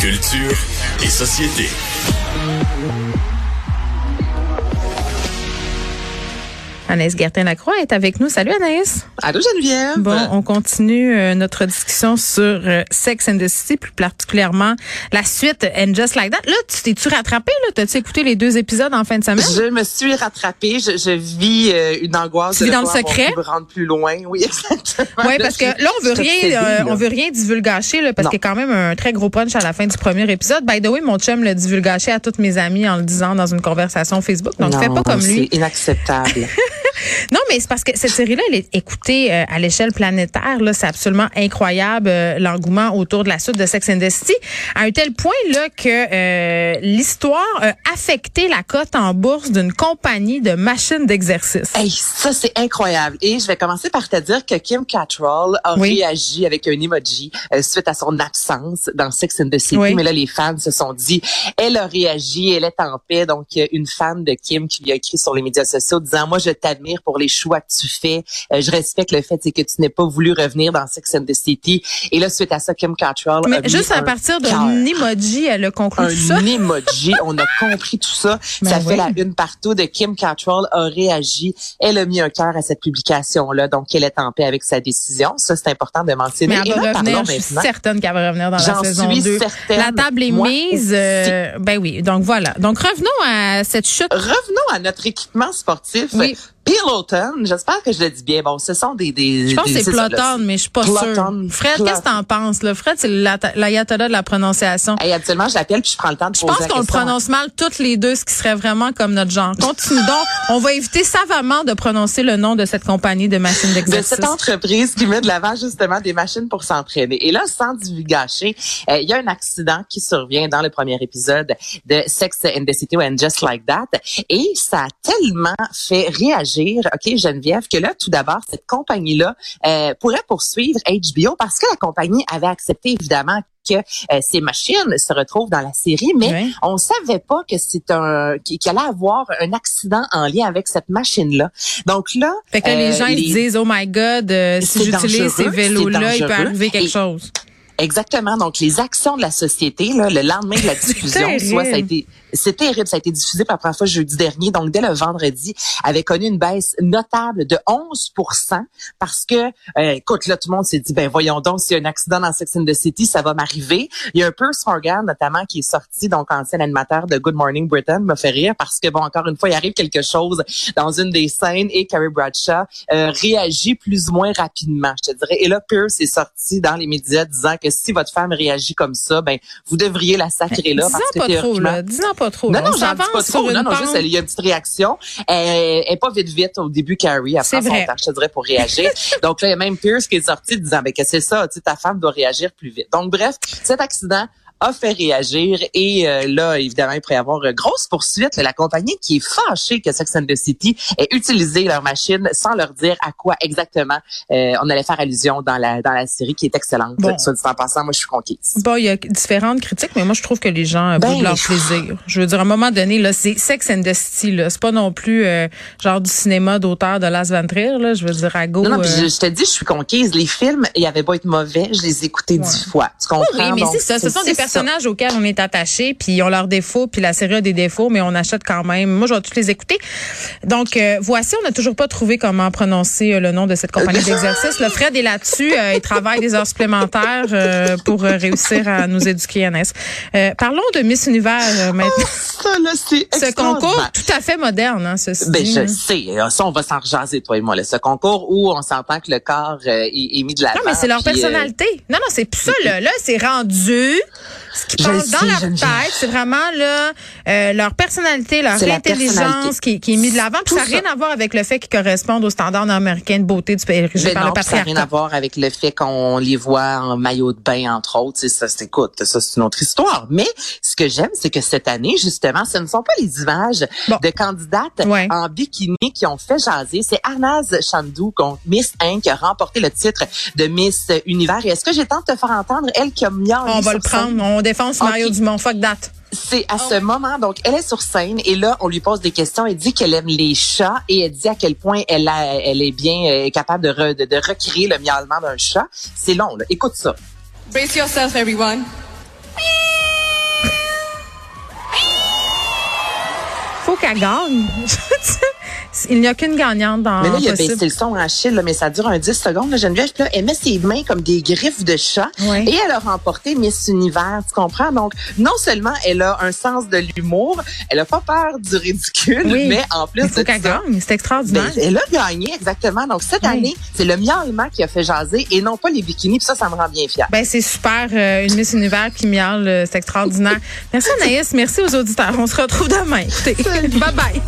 Culture et société. Anaïs Gertin-Lacroix est avec nous. Salut Anaïs. Allô Geneviève. Bon, on continue euh, notre discussion sur euh, Sex and the City, plus particulièrement la suite And Just Like That. Là, tu t'es-tu rattrapé? Là? T'as-tu écouté les deux épisodes en fin de semaine? Je me suis rattrapée. Je, je vis euh, une angoisse. Tu vis dans le secret? Me rendre plus loin. Oui, exactement. Oui, parce que là, on veut rien, on veut rien divulgacher, là, parce qu'il y a quand même un très gros punch à la fin du premier épisode. By the way, mon chum l'a divulgaché à toutes mes amies en le disant dans une conversation Facebook. Donc, non, fais pas comme lui. C'est inacceptable. non, mais c'est parce que cette série-là, elle est écoutée euh, à l'échelle planétaire. Là, c'est absolument incroyable euh, l'engouement autour de la suite de Sex and the City, à un tel point là que euh, l'histoire a affecté la cote en bourse d'une compagnie de machines d'exercice. Hey, ça c'est incroyable. Et je vais commencer par te dire que Kim Cattrall a réagi avec un emoji suite à son absence dans Sex and the City. Mais là, les fans se sont dit, elle a réagi, elle est en paix. Donc, une fan de Kim qui lui a écrit sur les médias sociaux disant, moi, je t'admire pour les choix que tu fais. Euh, je respecte le fait que tu n'aies pas voulu revenir dans Sex and the City. Et là, suite à ça, Kim Cattrall Mais juste à partir d'un emoji, elle a conclu un ça? Un emoji, on a compris tout ça. Ben ça oui. fait la une partout de Kim Cattrall a réagi. Elle a mis un cœur à cette publication-là, donc elle est en paix avec sa décision. Ça, c'est important de mentionner. Mais elle va là, revenir, je suis certaine qu'elle va revenir dans la saison suis 2. certaine. La table est Moi mise. euh, ben oui, donc voilà. Donc revenons à cette chute. Revenons à notre équipement sportif. Oui. Peloton, j'espère que je le dis bien. Bon, ce sont des... des Je pense que c'est Ploton, mais je suis pas Ploton, sûre. Fred, qu'est-ce que t'en penses? Là? Fred, c'est la- l'ayatollah de la prononciation. Hey, habituellement, je l'appelle puis je prends le temps de Je poser pense qu'on le prononce mal toutes les deux, ce qui serait vraiment comme notre genre. Continue donc. On va éviter savamment de prononcer le nom de cette compagnie de machines de d'exercice. cette entreprise qui met de l'avant justement des machines pour s'entraîner. Et là, sans divulgacher, euh, il y a un accident qui survient dans le premier épisode de Sex and the City and Just Like That. Et ça a tellement fait réagir, OK, Geneviève, que là, tout d'abord, cette compagnie-là euh, pourrait poursuivre HBO parce que la compagnie avait accepté, évidemment, que euh, ces machines se retrouvent dans la série, mais Ouais. on savait pas que c'est un qu'il allait avoir un accident en lien avec cette machine-là. Donc là, Fait que là, les euh, gens ils se disent, oh my God, si j'utilise ces vélos-là, c'est il peut arriver quelque Et- chose. Exactement. Donc, les actions de la société, là, le lendemain de la diffusion, soit ça a été, c'est terrible, ça a été diffusé pour la première fois jeudi dernier. Donc, dès le vendredi, avait connu une baisse notable de 11% parce que, euh, écoute, là, tout le monde s'est dit, ben, voyons donc, s'il y a un accident dans Sex and the City, ça va m'arriver. Il y a un Pierce Morgan, notamment, qui est sorti, donc, ancien animateur de Good Morning Britain, me fait rire parce que, bon, encore une fois, il arrive quelque chose dans une des scènes et Carrie Bradshaw euh, réagit plus ou moins rapidement, je te dirais. Et là, Pierce est sorti dans les médias disant que si votre femme réagit comme ça, ben vous devriez la sacrer là Dis-en parce que pas trop, théoriquement- là. Pas trop. non, non, On j'en dis pas trop. Non, non, juste, il y a une petite réaction. Elle, elle est pas vite, vite au début, Carrie. Elle C'est prend son temps, je te dirais, pour réagir. Donc là, il y a même Pierce qui est sorti disant, ben, que c'est ça, tu sais, ta femme doit réagir plus vite. Donc, bref, cet accident a fait réagir et euh, là, évidemment, il pourrait y avoir une grosse poursuite. La compagnie qui est fâchée que Sex and the City ait utilisé leur machine sans leur dire à quoi exactement euh, on allait faire allusion dans la dans la série qui est excellente. Bon. Soit dit en passant, moi, je suis conquise. Bon, il y a différentes critiques, mais moi, je trouve que les gens euh, Ben, leur plaisir. Je veux dire, à un moment donné, là, c'est Sex and the City, là. C'est pas non plus euh, genre du cinéma d'auteur de Las Van Trier, là. Je veux dire, à go. Non, non, puis euh, je, je te dis, je suis conquise. Les films, il y avait pas être mauvais, je les écoutais dix fois. Tu comprends? Oui, mais c'est ça. Ce sont des ça. Personnages auxquels on est attaché, puis ils ont leurs défauts, puis la série a des défauts, mais on achète quand même. Moi, je vais tous les écouter. Donc, euh, voici, on n'a toujours pas trouvé comment prononcer euh, le nom de cette compagnie d'exercice. Le Fred est là-dessus. euh, il travaille des heures supplémentaires euh, pour euh, réussir à nous éduquer, Annès. Euh, parlons de Miss Univers euh, maintenant. Ça, là, c'est Ce concours tout à fait moderne, hein, ceci Ben, je sais. Ça, on va s'en rejaser, toi et moi, là. Ce concours où on s'entend que le corps est, est mis de l'avant. Non, mais c'est leur personnalité. Non, non, c'est plus ça, là. Là, c'est rendu. Ce qui passe dans sais, leur tête, c'est vraiment là, euh, leur personnalité, leur intelligence qui, qui est mise de l'avant. Puis ça n'a rien à voir avec le fait qu'ils correspondent aux standards américains de beauté du pays Ben par non, le ça n'a rien à voir avec le fait qu'on les voit en maillot de bain, entre autres. Ça, c'est, écoute, ça, c'est une autre histoire. Mais ce que j'aime, c'est que cette année, justement, ce ne sont pas les images Bon. de candidates Ouais. en bikini qui ont fait jaser. C'est Arnaz Chandou contre Miss Inc. qui a remporté le titre de Miss Univers. Et est-ce que j'ai le temps de te faire entendre, elle qui a mieux On va le prendre on défonce Mario. Dumont. Fuck date. C'est à ce oh. moment, donc elle est sur scène et là, on lui pose des questions. Elle dit qu'elle aime les chats et elle dit à quel point elle, est bien euh, capable de, re, de, recréer le miaulement d'un chat. C'est long, là. écoute ça. Brace yourself, everyone. Faut qu'elle gagne. Il n'y a qu'une gagnante dans Mais là, il a baissé le son en chile, là, mais ça dure un 10 secondes. Là, Geneviève, là, elle met ses mains comme des griffes de chat Ouais. et elle a remporté Miss Univers, tu comprends? Donc, non seulement elle a un sens de l'humour, elle a pas peur du ridicule, Oui. mais en plus Il faut de ça, gagne. C'est extraordinaire. ben, elle a gagné, exactement. Donc, cette Oui. année, c'est le miaulement qui a fait jaser et non pas les bikinis. Puis ça, ça me rend bien fière. Ben, c'est super. euh, une Miss Univers qui miaule, euh, c'est extraordinaire. Merci Anaïs, merci aux auditeurs. On se retrouve demain. Écoutez, bye bye.